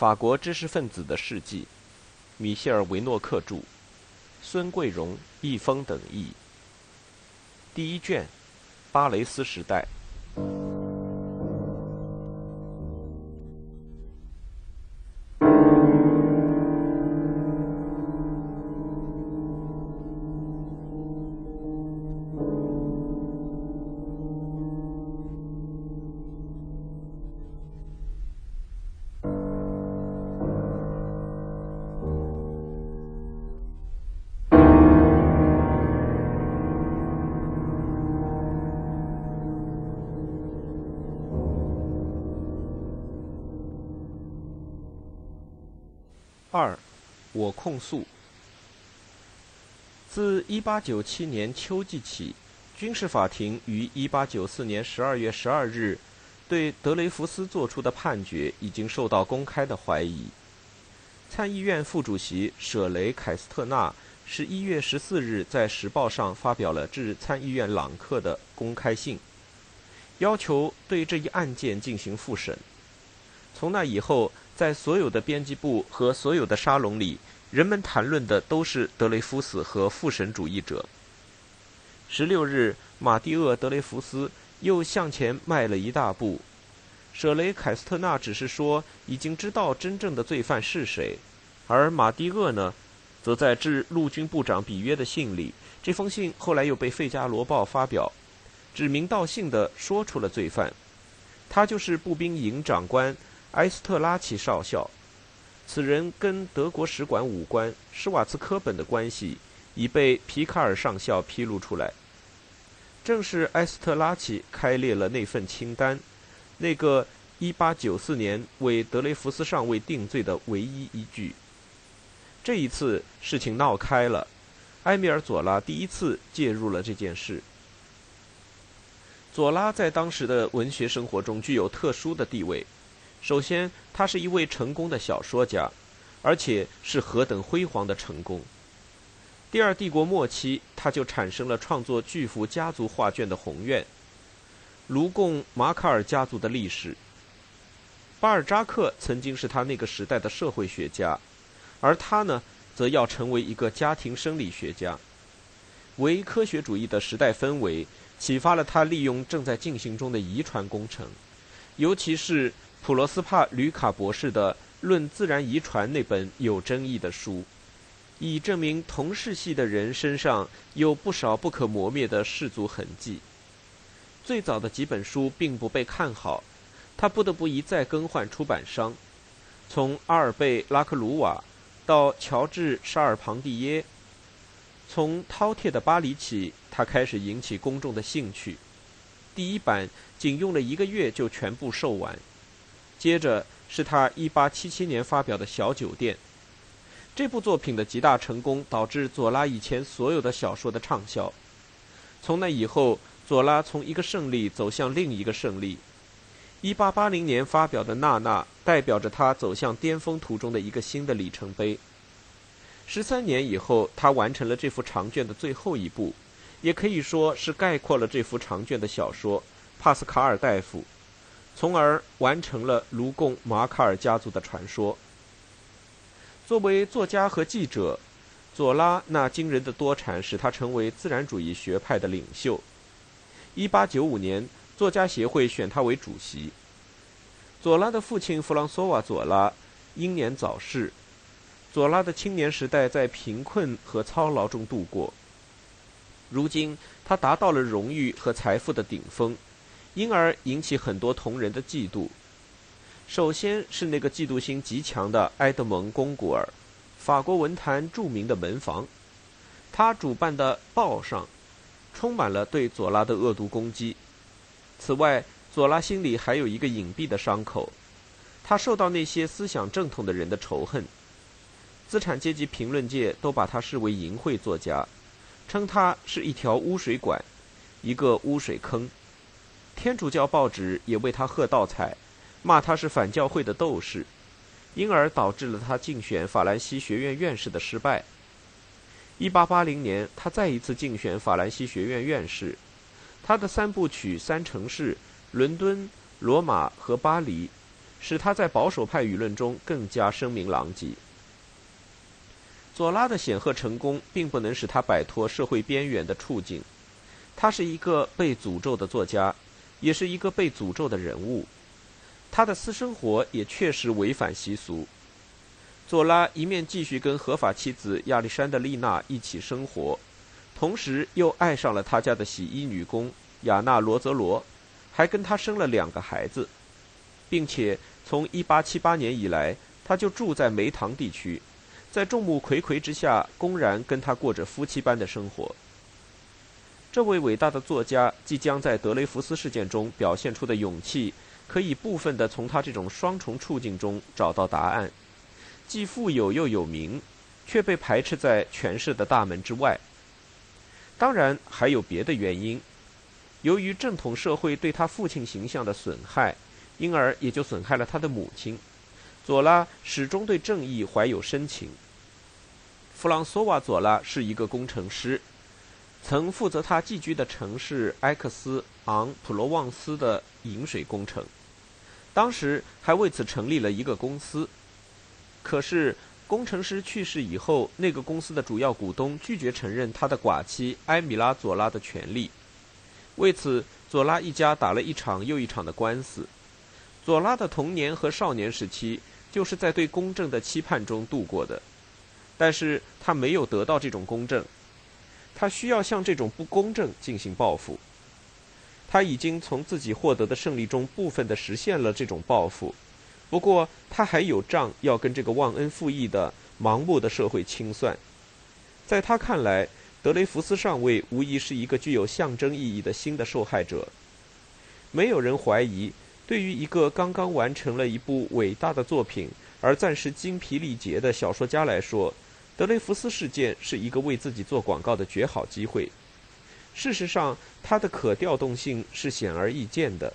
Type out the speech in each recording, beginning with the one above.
法国知识分子的事迹，米歇尔·维诺克著，孙桂荣、易峰等译。第一卷，巴雷斯时代。控诉。自1897年秋季起，军事法庭于1894年12月12日对德雷福斯作出的判决已经受到公开的怀疑。参议院副主席舍雷凯斯特纳11月14日在《时报》上发表了致参议院朗克的公开信，要求对这一案件进行复审。从那以后。在所有的编辑部和所有的沙龙里，人们谈论的都是德雷夫斯和复神主义者。十六日，马蒂厄·德雷福斯又向前迈了一大步。舍雷凯斯特纳只是说已经知道真正的罪犯是谁，而马蒂厄呢，则在致陆军部长比约的信里，这封信后来又被《费加罗报》发表，指名道姓地说出了罪犯，他就是步兵营长官。埃斯特拉奇少校，此人跟德国使馆武官施瓦茨科本的关系已被皮卡尔上校披露出来。正是埃斯特拉奇开列了那份清单，那个1894年为德雷福斯上尉定罪的唯一依据。这一次事情闹开了，埃米尔·佐拉第一次介入了这件事。佐拉在当时的文学生活中具有特殊的地位。首先，他是一位成功的小说家，而且是何等辉煌的成功。第二帝国末期，他就产生了创作巨幅家族画卷的宏愿——卢贡马卡尔家族的历史。巴尔扎克曾经是他那个时代的社会学家，而他呢，则要成为一个家庭生理学家。唯科学主义的时代氛围启发了他，利用正在进行中的遗传工程，尤其是。普罗斯帕·吕卡博士的《论自然遗传》那本有争议的书，以证明同世系的人身上有不少不可磨灭的氏族痕迹。最早的几本书并不被看好，他不得不一再更换出版商，从阿尔贝·拉克鲁瓦到乔治·沙尔庞蒂耶，从饕餮的巴黎起，他开始引起公众的兴趣。第一版仅用了一个月就全部售完。接着是他1877年发表的小酒店，这部作品的极大成功导致左拉以前所有的小说的畅销。从那以后，左拉从一个胜利走向另一个胜利。1880年发表的《娜娜》代表着他走向巅峰途中的一个新的里程碑。十三年以后，他完成了这幅长卷的最后一部，也可以说是概括了这幅长卷的小说《帕斯卡尔大夫》。从而完成了卢贡马卡尔家族的传说。作为作家和记者，左拉那惊人的多产使他成为自然主义学派的领袖。1895年，作家协会选他为主席。左拉的父亲弗朗索瓦·左拉英年早逝，左拉的青年时代在贫困和操劳中度过。如今，他达到了荣誉和财富的顶峰。因而引起很多同人的嫉妒。首先是那个嫉妒心极强的埃德蒙·贡古尔，法国文坛著名的门房。他主办的报上充满了对左拉的恶毒攻击。此外，左拉心里还有一个隐蔽的伤口，他受到那些思想正统的人的仇恨。资产阶级评论界都把他视为淫秽作家，称他是一条污水管，一个污水坑。天主教报纸也为他喝倒彩，骂他是反教会的斗士，因而导致了他竞选法兰西学院院士的失败。1880年，他再一次竞选法兰西学院院士，他的三部曲《三城市》——伦敦、罗马和巴黎，使他在保守派舆论中更加声名狼藉。左拉的显赫成功并不能使他摆脱社会边缘的处境，他是一个被诅咒的作家，也是一个被诅咒的人物。他的私生活也确实违反习俗。佐拉一面继续跟合法妻子亚历山德丽娜一起生活，同时又爱上了他家的洗衣女工亚娜罗泽罗，还跟他生了两个孩子，并且从1878年以来，他就住在梅塘地区。在众目睽睽之下，公然跟他过着夫妻般的生活。这位伟大的作家即将在德雷福斯事件中表现出的勇气，可以部分的从他这种双重处境中找到答案：既富有又有名，却被排斥在权势的大门之外。当然，还有别的原因。由于正统社会对他父亲形象的损害，因而也就损害了他的母亲。左拉始终对正义怀有深情。弗朗索瓦·左拉是一个工程师，曾负责他寄居的城市埃克斯昂普罗旺斯的引水工程，当时还为此成立了一个公司。可是，工程师去世以后，那个公司的主要股东拒绝承认他的寡妻埃米拉·佐拉的权利，为此，佐拉一家打了一场又一场的官司。佐拉的童年和少年时期。就是在对公正的期盼中度过的，但是他没有得到这种公正，他需要向这种不公正进行报复。他已经从自己获得的胜利中部分的实现了这种报复，不过他还有账要跟这个忘恩负义的盲目的社会清算。在他看来，德雷福斯上尉无疑是一个具有象征意义的新的受害者。没有人怀疑。对于一个刚刚完成了一部伟大的作品而暂时精疲力竭的小说家来说，德雷福斯事件是一个为自己做广告的绝好机会。事实上，它的可调动性是显而易见的。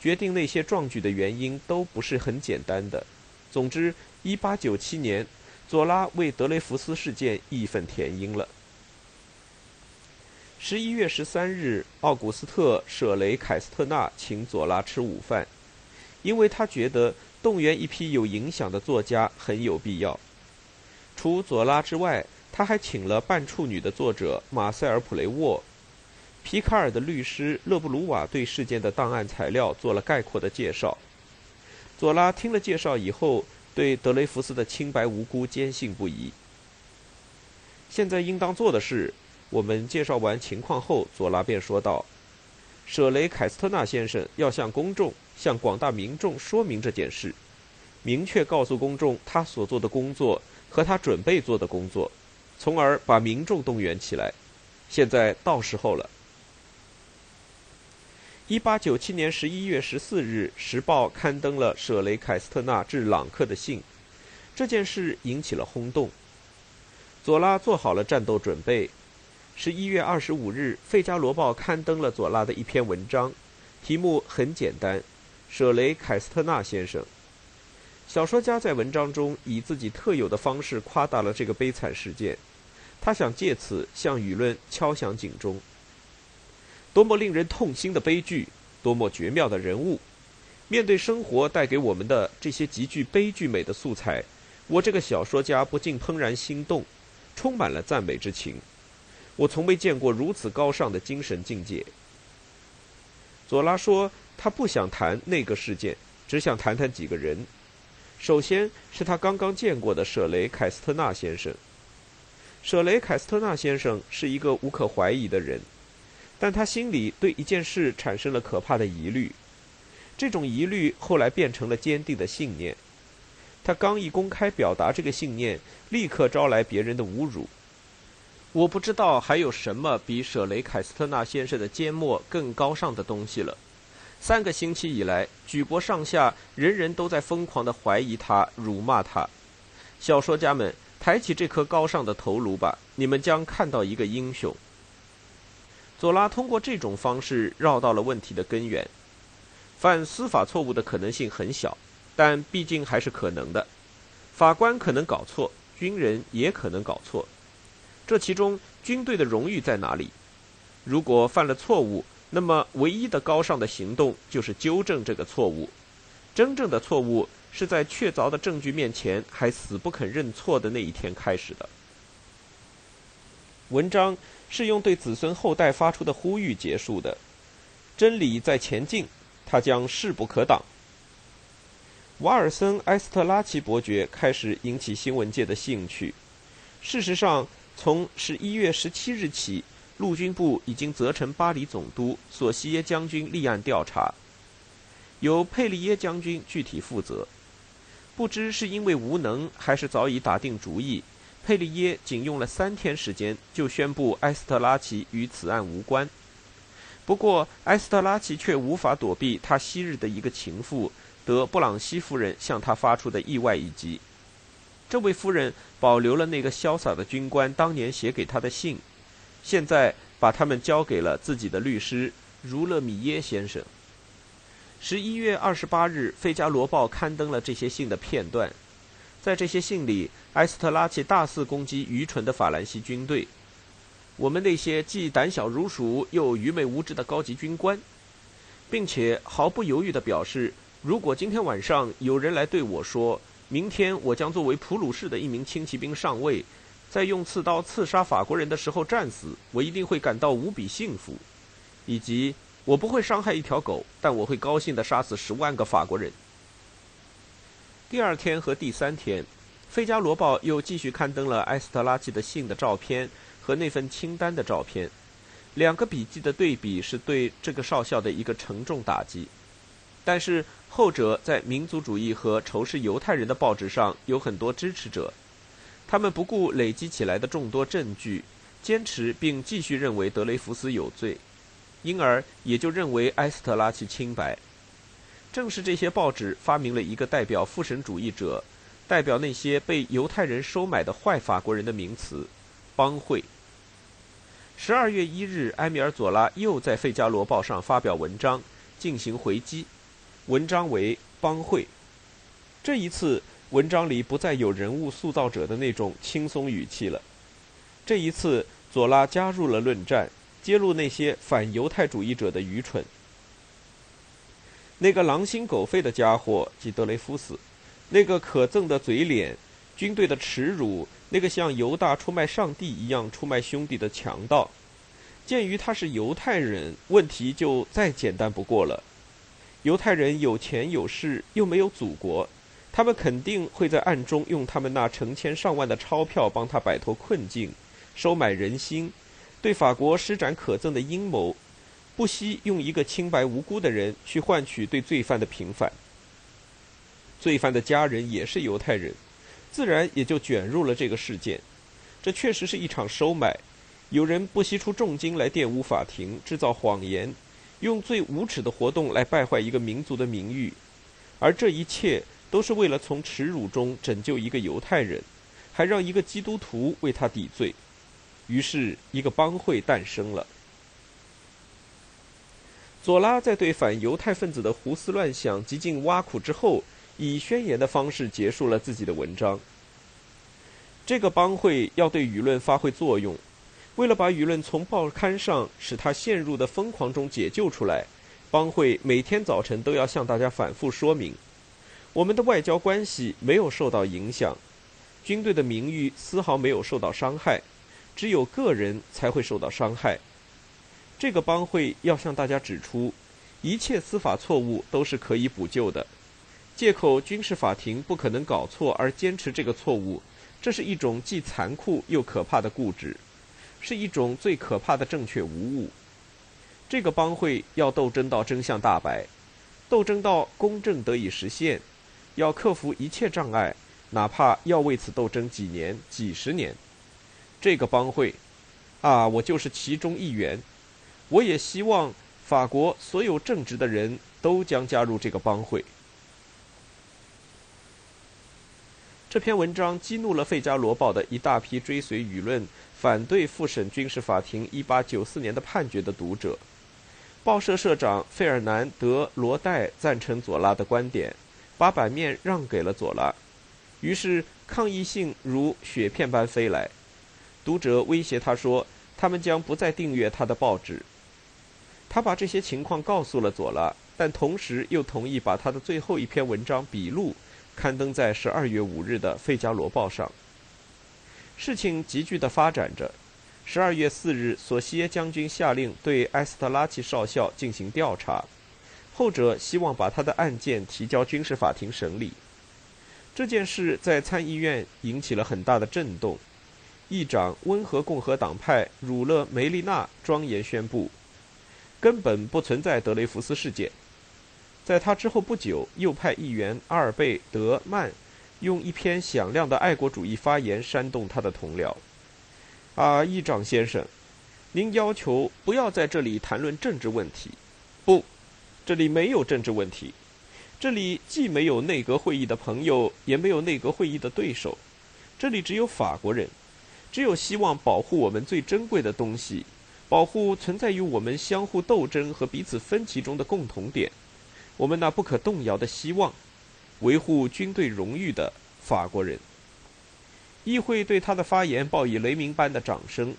决定那些壮举的原因都不是很简单的。总之，1897年，左拉为德雷福斯事件义愤填膺了。十一月十三日，奥古斯特·舍雷凯斯特纳请左拉吃午饭，因为他觉得动员一批有影响的作家很有必要。除左拉之外，他还请了半处女的作者马塞尔·普雷沃。皮卡尔的律师勒布鲁瓦对事件的档案材料做了概括的介绍。左拉听了介绍以后，对德雷福斯的清白无辜坚信不疑。现在应当做的是。我们介绍完情况后，佐拉便说道：“舍雷凯斯特纳先生要向公众、向广大民众说明这件事，明确告诉公众他所做的工作和他准备做的工作，从而把民众动员起来。现在到时候了。”一八九七年十一月十四日，《时报》刊登了舍雷凯斯特纳致朗克的信，这件事引起了轰动。佐拉做好了战斗准备。十一月二十五日，《费加罗报》刊登了左拉的一篇文章，题目很简单：“舍雷凯斯特纳先生。”小说家在文章中以自己特有的方式夸大了这个悲惨事件，他想借此向舆论敲响警钟。多么令人痛心的悲剧！多么绝妙的人物！面对生活带给我们的这些极具悲剧美的素材，我这个小说家不禁怦然心动，充满了赞美之情。我从未见过如此高尚的精神境界。佐拉说，他不想谈那个事件，只想谈谈几个人。首先是他刚刚见过的舍雷凯斯特纳先生。舍雷凯斯特纳先生是一个无可怀疑的人，但他心里对一件事产生了可怕的疑虑。这种疑虑后来变成了坚定的信念。他刚一公开表达这个信念，立刻招来别人的侮辱。我不知道还有什么比舍雷凯斯特纳先生的缄默更高尚的东西了。三个星期以来，举国上下人人都在疯狂地怀疑他、辱骂他。小说家们，抬起这颗高尚的头颅吧，你们将看到一个英雄。佐拉通过这种方式绕到了问题的根源。犯司法错误的可能性很小，但毕竟还是可能的。法官可能搞错，军人也可能搞错。这其中，军队的荣誉在哪里？如果犯了错误，那么唯一的高尚的行动就是纠正这个错误。真正的错误是在确凿的证据面前还死不肯认错的那一天开始的。文章是用对子孙后代发出的呼吁结束的。真理在前进，它将势不可挡。瓦尔森埃斯特拉奇伯爵开始引起新闻界的兴趣。事实上，从十一月十七日起，陆军部已经责成巴黎总督索西耶将军立案调查，由佩利耶将军具体负责。不知是因为无能，还是早已打定主意，佩利耶仅用了三天时间就宣布埃斯特拉奇与此案无关。不过，埃斯特拉奇却无法躲避他昔日的一个情妇。德布朗西夫人向他发出的意外一击。这位夫人保留了那个潇洒的军官当年写给他的信，现在把他们交给了自己的律师儒勒米耶先生。十一月二十八日，《费加罗报》刊登了这些信的片段。在这些信里，埃斯特拉奇大肆攻击愚蠢的法兰西军队，我们那些既胆小如鼠又愚昧无知的高级军官，并且毫不犹豫地表示。如果今天晚上有人来对我说，明天我将作为普鲁士的一名轻骑兵上尉，在用刺刀刺杀法国人的时候战死，我一定会感到无比幸福；以及我不会伤害一条狗，但我会高兴地杀死十万个法国人。第二天和第三天，《费加罗报》又继续刊登了埃斯特拉奇的信的照片和那份清单的照片，两个笔记的对比是对这个少校的一个沉重打击。但是后者在民族主义和仇视犹太人的报纸上有很多支持者，他们不顾累积起来的众多证据，坚持并继续认为德雷福斯有罪，因而也就认为埃斯特拉奇清白。正是这些报纸发明了一个代表复神主义者、代表那些被犹太人收买的坏法国人的名词——帮会。十二月一日，埃米尔·佐拉又在《费加罗报》上发表文章，进行回击。文章为帮会，这一次文章里不再有人物塑造者的那种轻松语气了。这一次，佐拉加入了论战，揭露那些反犹太主义者的愚蠢。那个狼心狗肺的家伙，即德雷夫斯，那个可憎的嘴脸，军队的耻辱，那个像犹大出卖上帝一样出卖兄弟的强盗。鉴于他是犹太人，问题就再简单不过了。犹太人有钱有势，又没有祖国，他们肯定会在暗中用他们那成千上万的钞票帮他摆脱困境，收买人心，对法国施展可憎的阴谋，不惜用一个清白无辜的人去换取对罪犯的平反。罪犯的家人也是犹太人，自然也就卷入了这个事件。这确实是一场收买，有人不惜出重金来玷污法庭，制造谎言。用最无耻的活动来败坏一个民族的名誉，而这一切都是为了从耻辱中拯救一个犹太人，还让一个基督徒为他抵罪。于是，一个帮会诞生了。佐拉在对反犹太分子的胡思乱想极尽挖苦之后，以宣言的方式结束了自己的文章。这个帮会要对舆论发挥作用。为了把舆论从报刊上使他陷入的疯狂中解救出来，帮会每天早晨都要向大家反复说明：我们的外交关系没有受到影响，军队的名誉丝毫没有受到伤害，只有个人才会受到伤害。这个帮会要向大家指出，一切司法错误都是可以补救的，借口军事法庭不可能搞错而坚持这个错误，这是一种既残酷又可怕的固执。是一种最可怕的正确无误。这个帮会要斗争到真相大白，斗争到公正得以实现，要克服一切障碍，哪怕要为此斗争几年、几十年。这个帮会，啊，我就是其中一员。我也希望法国所有正直的人都将加入这个帮会。这篇文章激怒了《费加罗报》的一大批追随舆论。反对复审军事法庭1894年的判决的读者，报社社长费尔南德·罗代赞成佐拉的观点，把版面让给了佐拉。于是抗议信如雪片般飞来，读者威胁他说，他们将不再订阅他的报纸。他把这些情况告诉了佐拉，但同时又同意把他的最后一篇文章笔录刊登在十二月五日的《费加罗报》上。事情急剧的发展着。十二月四日，索西耶将军下令对埃斯特拉奇少校进行调查，后者希望把他的案件提交军事法庭审理。这件事在参议院引起了很大的震动。议长温和共和党派儒勒梅利纳庄严宣布，根本不存在德雷福斯事件。在他之后不久，右派议员阿尔贝德曼用一篇响亮的爱国主义发言煽动他的同僚。啊，议长先生，您要求不要在这里谈论政治问题。这里没有政治问题。这里既没有内阁会议的朋友，也没有内阁会议的对手。这里只有法国人，只有希望保护我们最珍贵的东西，保护存在于我们相互斗争和彼此分歧中的共同点，我们那不可动摇的希望，维护军队荣誉的法国人。议会对他的发言报以雷鸣般的掌声。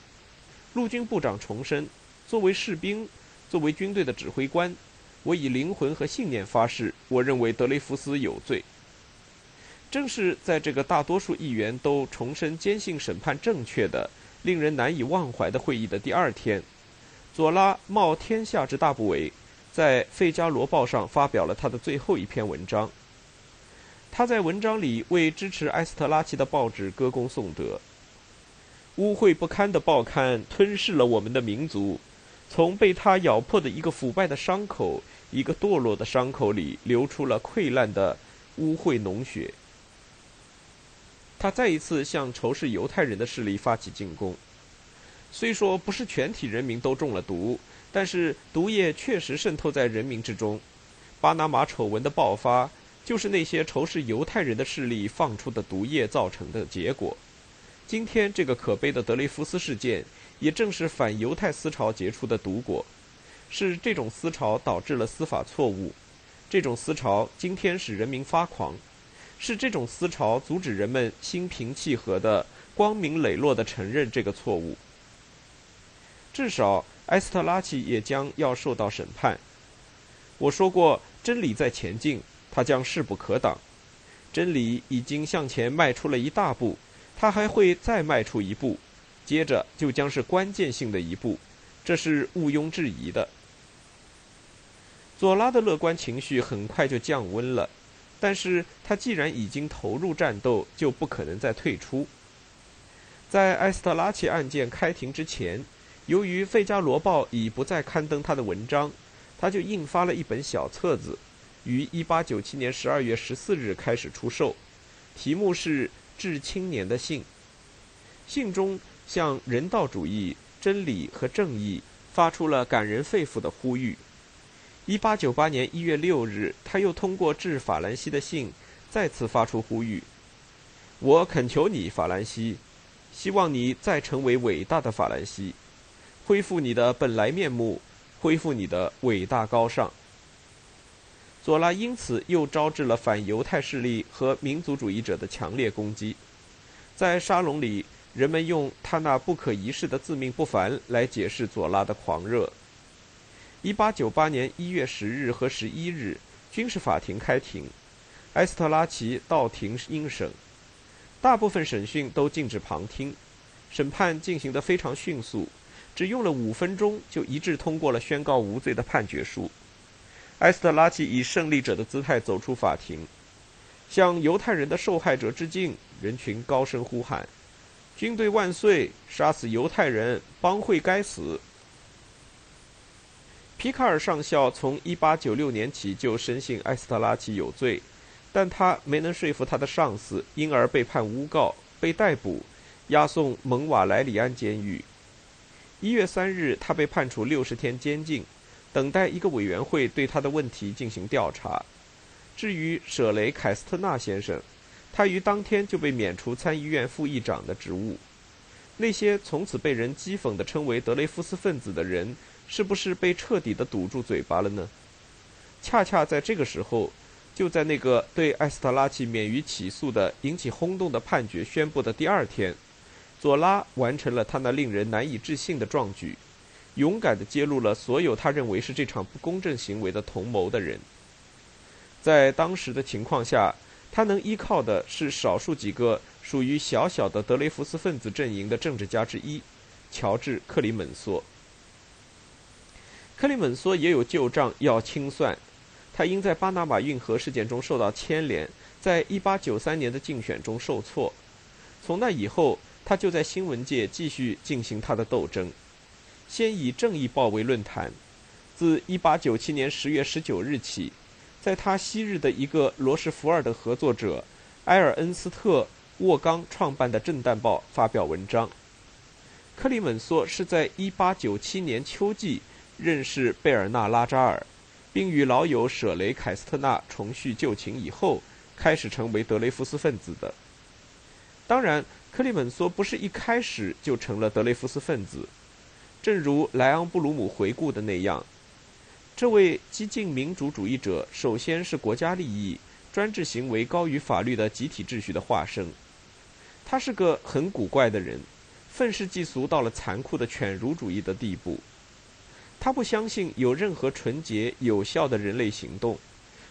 陆军部长重申：“作为士兵，作为军队的指挥官，我以灵魂和信念发誓，我认为德雷福斯有罪。”正是在这个大多数议员都重申坚信审判正确的、令人难以忘怀的会议的第二天，佐拉冒天下之大不韪，在《费加罗报》上发表了他的最后一篇文章。他在文章里为支持埃斯特拉奇的报纸歌功颂德。污秽不堪的报刊吞噬了我们的民族，从被他咬破的一个腐败的伤口、一个堕落的伤口里流出了溃烂的污秽脓血。他再一次向仇视犹太人的势力发起进攻。虽说不是全体人民都中了毒，但是毒液确实渗透在人民之中。巴拿马丑闻的爆发。就是那些仇视犹太人的势力放出的毒液造成的结果。今天这个可悲的德雷福斯事件，也正是反犹太思潮结出的毒果。是这种思潮导致了司法错误，这种思潮今天使人民发狂，是这种思潮阻止人们心平气和的、光明磊落的承认这个错误。至少埃斯特拉奇也将要受到审判。我说过，真理在前进。他将势不可挡，真理已经向前迈出了一大步，他还会再迈出一步，接着就将是关键性的一步，这是毋庸置疑的。佐拉的乐观情绪很快就降温了，但是他既然已经投入战斗，就不可能再退出。在埃斯特拉奇案件开庭之前，由于《费加罗报》已不再刊登他的文章，他就印发了一本小册子。于1897年12月14日开始出售，题目是《致青年的信》。信中向人道主义、真理和正义发出了感人肺腑的呼吁。1898年1月6日，他又通过致法兰西的信再次发出呼吁：“我恳求你，法兰西，希望你再成为伟大的法兰西，恢复你的本来面目，恢复你的伟大高尚。”佐拉因此又招致了反犹太势力和民族主义者的强烈攻击。在沙龙里，人们用他那不可一世的自命不凡来解释佐拉的狂热。1898年1月10日和11日，军事法庭开庭，埃斯特拉奇到庭应审。大部分审讯都禁止旁听，审判进行得非常迅速，只用了五分钟就一致通过了宣告无罪的判决书。埃斯特拉奇以胜利者的姿态走出法庭，向犹太人的受害者致敬。人群高声呼喊：“军队万岁！杀死犹太人，帮会该死！”皮卡尔上校从1896年起就深信埃斯特拉奇有罪，但他没能说服他的上司，因而被判诬告，被逮捕，押送蒙瓦莱里安监狱。1月3日，他被判处60天监禁。等待一个委员会对他的问题进行调查。至于舍雷凯斯特纳先生，他于当天就被免除参议院副议长的职务。那些从此被人讥讽的称为德雷夫斯分子的人，是不是被彻底的堵住嘴巴了呢？恰恰在这个时候，就在那个对埃斯特拉奇免于起诉的引起轰动的判决宣布的第二天，佐拉完成了他那令人难以置信的壮举。勇敢地揭露了所有他认为是这场不公正行为的同谋的人。在当时的情况下，他能依靠的是少数几个属于小小的德雷福斯分子阵营的政治家之一——乔治·克里门梭。克里门梭也有旧账要清算，他因在巴拿马运河事件中受到牵连，在1893年的竞选中受挫。从那以后，他就在新闻界继续进行他的斗争。先以《正义报》为论坛，自1897年10月19日起，在他昔日的一个罗什福尔的合作者埃尔恩斯特·沃冈创办的《震旦报》发表文章。克里门梭是在1897年秋季认识贝尔纳拉扎尔，并与老友舍雷凯斯特纳重叙旧情以后，开始成为德雷福斯分子的。当然，克里门梭不是一开始就成了德雷福斯分子。正如莱昂布鲁姆回顾的那样，这位激进民主主义者首先是国家利益、专制行为高于法律的集体秩序的化身。他是个很古怪的人，愤世嫉俗到了残酷的犬儒主义的地步。他不相信有任何纯洁有效的人类行动，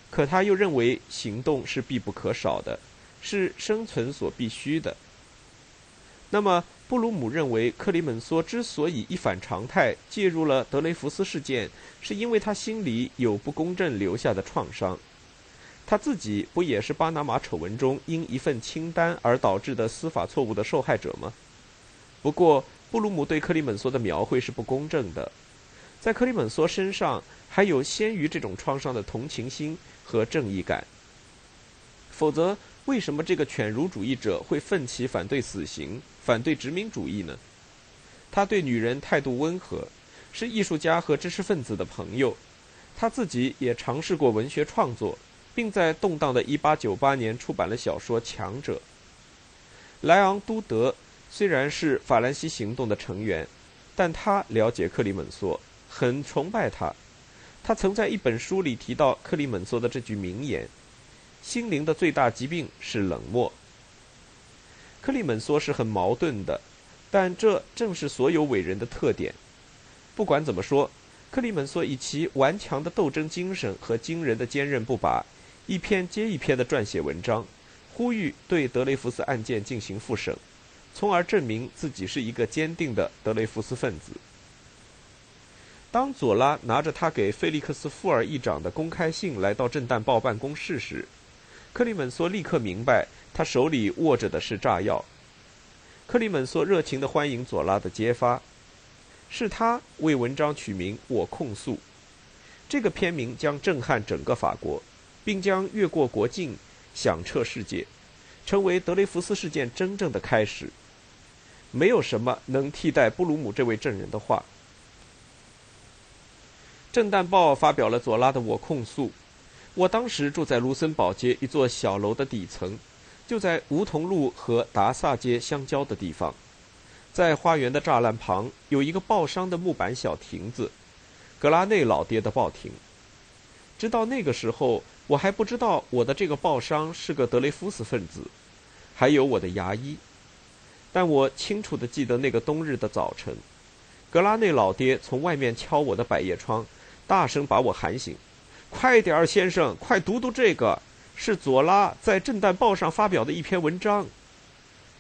可他又认为行动是必不可少的，是生存所必须的。那么？布鲁姆认为，克里门梭之所以一反常态介入了德雷福斯事件，是因为他心里有不公正留下的创伤。他自己不也是巴拿马丑闻中因一份清单而导致的司法错误的受害者吗？不过，布鲁姆对克里门梭的描绘是不公正的。在克里门梭身上，还有先于这种创伤的同情心和正义感。否则，为什么这个犬儒主义者会奋起反对死刑？反对殖民主义呢？他对女人态度温和，是艺术家和知识分子的朋友。他自己也尝试过文学创作，并在动荡的1898年出版了小说《强者》。莱昂都德虽然是法兰西行动的成员，但他了解克里门梭，很崇拜他。他曾在一本书里提到克里门梭的这句名言：“心灵的最大疾病是冷漠。”克里门梭是很矛盾的，但这正是所有伟人的特点。不管怎么说，克里门梭以其顽强的斗争精神和惊人的坚韧不拔，一篇接一篇的撰写文章，呼吁对德雷福斯案件进行复审，从而证明自己是一个坚定的德雷福斯分子。当佐拉拿着他给菲利克斯·富尔议长的公开信来到《震旦报》办公室时，克里门梭立刻明白。他手里握着的是炸药。克里门梭热情地欢迎佐拉的揭发，是他为文章取名《我控诉》。这个片名将震撼整个法国，并将越过国境，响彻世界，成为德雷福斯事件真正的开始。没有什么能替代布鲁姆这位证人的话。《震旦报》发表了佐拉的《我控诉》。我当时住在卢森堡街一座小楼的底层。就在梧桐路和达萨街相交的地方，在花园的栅栏旁有一个报商的木板小亭子，格拉内老爹的报亭。直到那个时候，我还不知道我的这个报商是个德雷夫斯分子，还有我的牙医。但我清楚地记得那个冬日的早晨，格拉内老爹从外面敲我的百叶窗，大声把我喊醒：“快点儿，先生，快读读这个。”是佐拉在《震旦报》上发表的一篇文章。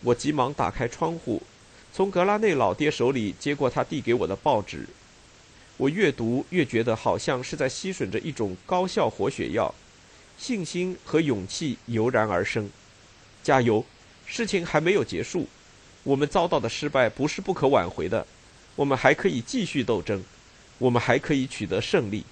我急忙打开窗户，从格拉内老爹手里接过他递给我的报纸。我越读越觉得好像是在吸吮着一种高效活血药，信心和勇气油然而生。加油！事情还没有结束，我们遭到的失败不是不可挽回的，我们还可以继续斗争，我们还可以取得胜利。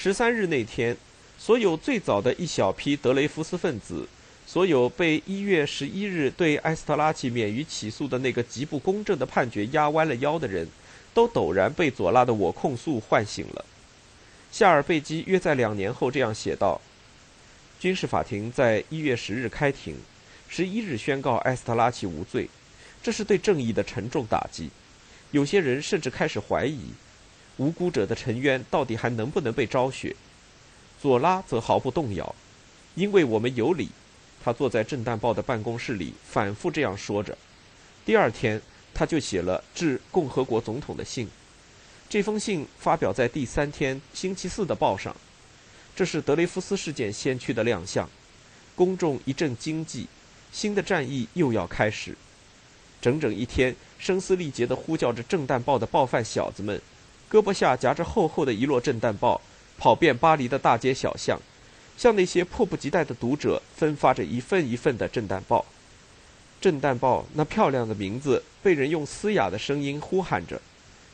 十三日那天，所有最早的一小批德雷福斯分子，所有被一月十一日对埃斯特拉奇免于起诉的那个极不公正的判决压弯了腰的人，都陡然被左拉的我控诉唤醒了。夏尔贝基约在两年后这样写道：“军事法庭在一月十日开庭，十一日宣告埃斯特拉奇无罪，这是对正义的沉重打击。有些人甚至开始怀疑。”无辜者的沉冤到底还能不能被昭雪？佐拉则毫不动摇，因为我们有理。他坐在《震旦报》的办公室里，反复这样说着。第二天，他就写了致共和国总统的信。这封信发表在第三天星期四的报上，这是德雷夫斯事件先驱的亮相。公众一阵惊悸，新的战役又要开始。整整一天，声嘶力竭地呼叫着震旦报的报贩小子们，胳膊下夹着厚厚的一摞震弹报，跑遍巴黎的大街小巷，向那些迫不及待的读者分发着一份一份的震弹报。震弹报那漂亮的名字被人用嘶哑的声音呼喊着，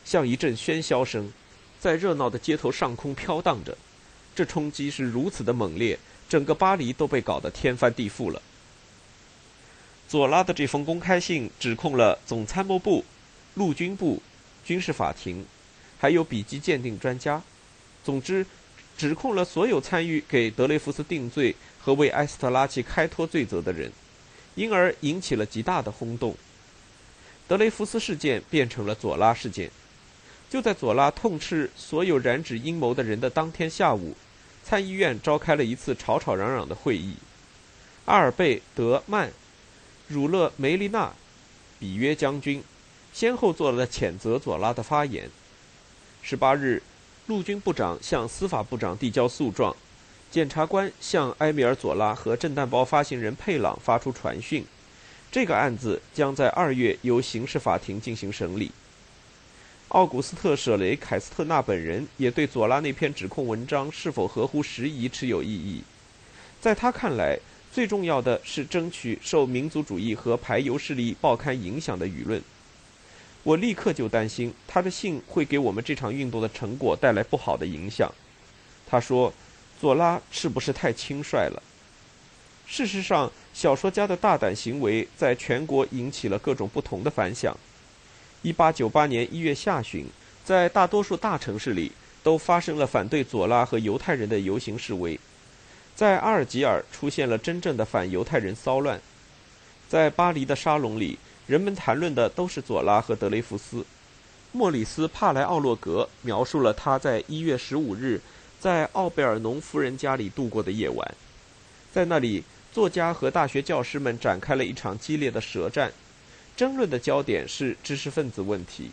像一阵喧嚣声，在热闹的街头上空飘荡着。这冲击是如此的猛烈，整个巴黎都被搞得天翻地覆了。左拉的这封公开信指控了总参谋部、陆军部、军事法庭，还有笔迹鉴定专家。总之，指控了所有参与给德雷福斯定罪和为埃斯特拉奇开脱罪责的人，因而引起了极大的轰动。德雷福斯事件变成了左拉事件。就在左拉痛斥所有染指阴谋的人的当天下午，参议院召开了一次吵吵嚷嚷的会议。阿尔贝·德曼。儒勒·梅利纳、比约将军先后做了谴责佐拉的发言。十八日，陆军部长向司法部长递交诉状，检察官向埃米尔·佐拉和震旦包发行人佩朗发出传讯。这个案子将在二月由刑事法庭进行审理。奥古斯特·舍雷凯斯特纳本人也对佐拉那篇指控文章是否合乎时宜持有异议。在他看来，最重要的是争取受民族主义和排犹势力报刊影响的舆论。我立刻就担心他的信会给我们这场运动的成果带来不好的影响。他说：“左拉是不是太轻率了？”事实上，小说家的大胆行为在全国引起了各种不同的反响。1898年1月下旬，在大多数大城市里都发生了反对左拉和犹太人的游行示威。在阿尔及尔出现了真正的反犹太人骚乱，在巴黎的沙龙里，人们谈论的都是佐拉和德雷福斯。莫里斯·帕莱奥洛格描述了他在一月十五日在奥贝尔农夫人家里度过的夜晚，在那里，作家和大学教师们展开了一场激烈的舌战，争论的焦点是知识分子问题。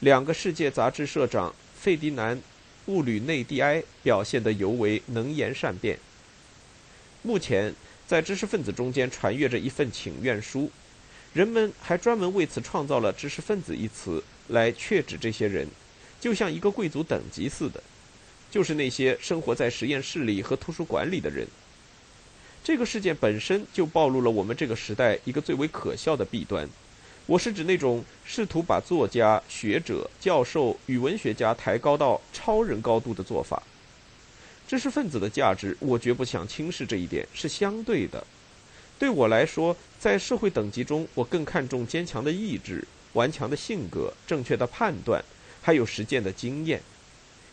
两个世界杂志社长费迪南·布吕内蒂埃表现得尤为能言善辩。目前，在知识分子中间传阅着一份请愿书，人们还专门为此创造了“知识分子”一词来确指这些人，就像一个贵族等级似的，就是那些生活在实验室里和图书馆里的人。这个事件本身就暴露了我们这个时代一个最为可笑的弊端，我是指那种试图把作家、学者、教授与文学家抬高到超人高度的做法。知识分子的价值，我绝不想轻视这一点，是相对的。对我来说，在社会等级中，我更看重坚强的意志、顽强的性格、正确的判断，还有实践的经验。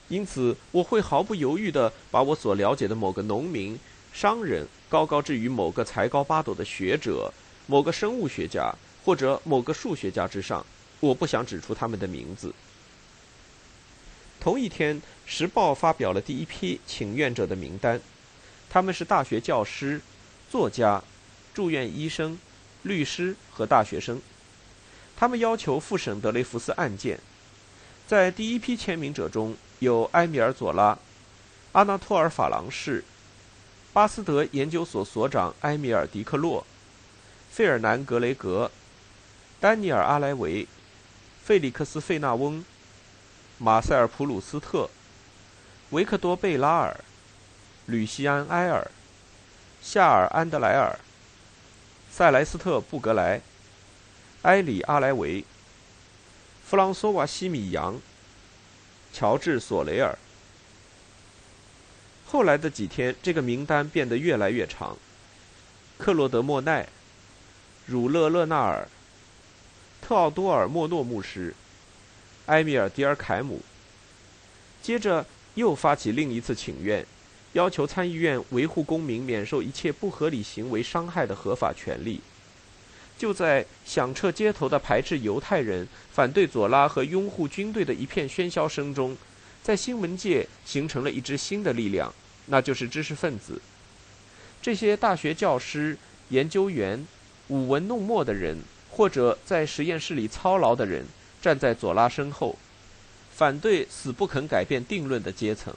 因此，我会毫不犹豫地把我所了解的某个农民、商人高高置于某个才高八斗的学者、某个生物学家或者某个数学家之上。我不想指出他们的名字。同一天，《时报》发表了第一批请愿者的名单，他们是大学教师、作家、住院医生、律师和大学生。他们要求复审德雷福斯案件。在第一批签名者中有埃米尔·佐拉、阿纳托尔·法郎士、巴斯德研究所所长埃米尔·迪克洛、费尔南·格雷格、丹尼尔·阿莱维、费利克斯·费纳翁。马塞尔·普鲁斯特、维克多·贝拉尔、吕西安·埃尔、夏尔·安德莱尔、塞莱斯特·布格莱、埃里·阿莱维、弗朗索瓦·西米扬、乔治·索雷尔。后来的几天，这个名单变得越来越长：克洛德·莫奈、儒勒·勒纳尔、特奥多尔·莫诺牧师。埃米尔·迪尔凯姆接着又发起另一次请愿，要求参议院维护公民免受一切不合理行为伤害的合法权利。就在响彻街头的排斥犹太人、反对左拉和拥护军队的一片喧嚣声中，在新闻界形成了一支新的力量，那就是知识分子。这些大学教师、研究员、舞文弄墨的人。或者在实验室里操劳的人站在左拉身后，反对死不肯改变定论的阶层，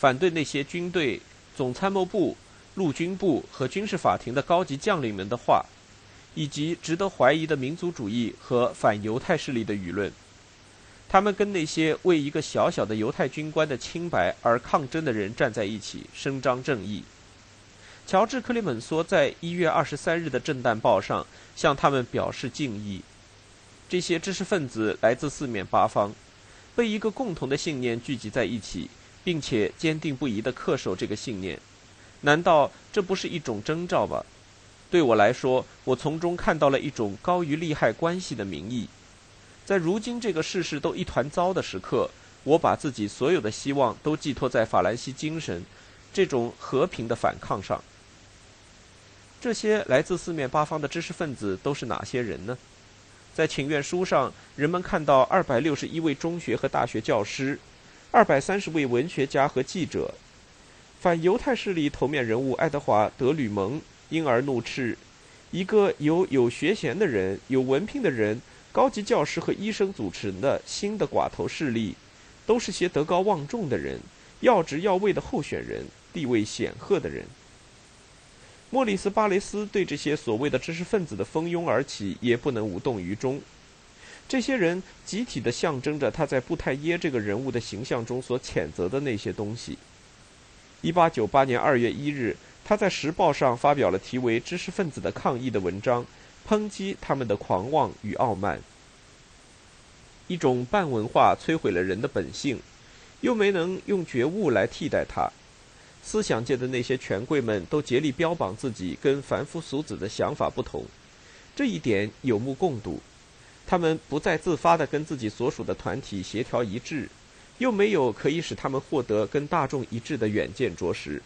反对那些军队、总参谋部、陆军部和军事法庭的高级将领们的话，以及值得怀疑的民族主义和反犹太势力的舆论。他们跟那些为一个小小的犹太军官的清白而抗争的人站在一起，伸张正义。乔治·克里门梭在一月二十三日的《震旦报》上向他们表示敬意。这些知识分子来自四面八方，被一个共同的信念聚集在一起，并且坚定不移地恪守这个信念。难道这不是一种征兆吗？对我来说，我从中看到了一种高于利害关系的民意。在如今这个世事都一团糟的时刻，我把自己所有的希望都寄托在法兰西精神这种和平的反抗上。这些来自四面八方的知识分子都是哪些人呢？在请愿书上，人们看到二百六十一位中学和大学教师，二百三十位文学家和记者，反犹太势力头面人物爱德华·德吕蒙因而怒斥：一个由有学衔的人、有文凭的人、高级教师和医生组成的新的寡头势力，都是些德高望重的人、要职要位的候选人、地位显赫的人。莫里斯·巴雷斯对这些所谓的知识分子的蜂拥而起也不能无动于衷。这些人集体的象征着他在布泰耶这个人物的形象中所谴责的那些东西。1898年2月1日，他在《时报》上发表了题为《知识分子的抗议》的文章，抨击他们的狂妄与傲慢。一种半文化摧毁了人的本性，又没能用觉悟来替代它。思想界的那些权贵们都竭力标榜自己跟凡夫俗子的想法不同，这一点有目共睹。他们不再自发地跟自己所属的团体协调一致，又没有可以使他们获得跟大众一致的远见卓识。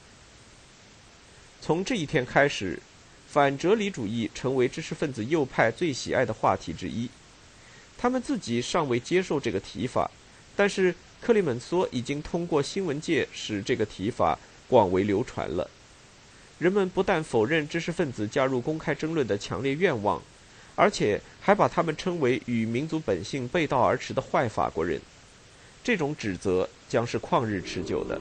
从这一天开始，反哲理主义成为知识分子右派最喜爱的话题之一。他们自己尚未接受这个提法，但是克里门梭已经通过新闻界使这个提法。广为流传了。人们不但否认知识分子加入公开争论的强烈愿望，而且还把他们称为与民族本性背道而驰的坏法国人。这种指责将是旷日持久的。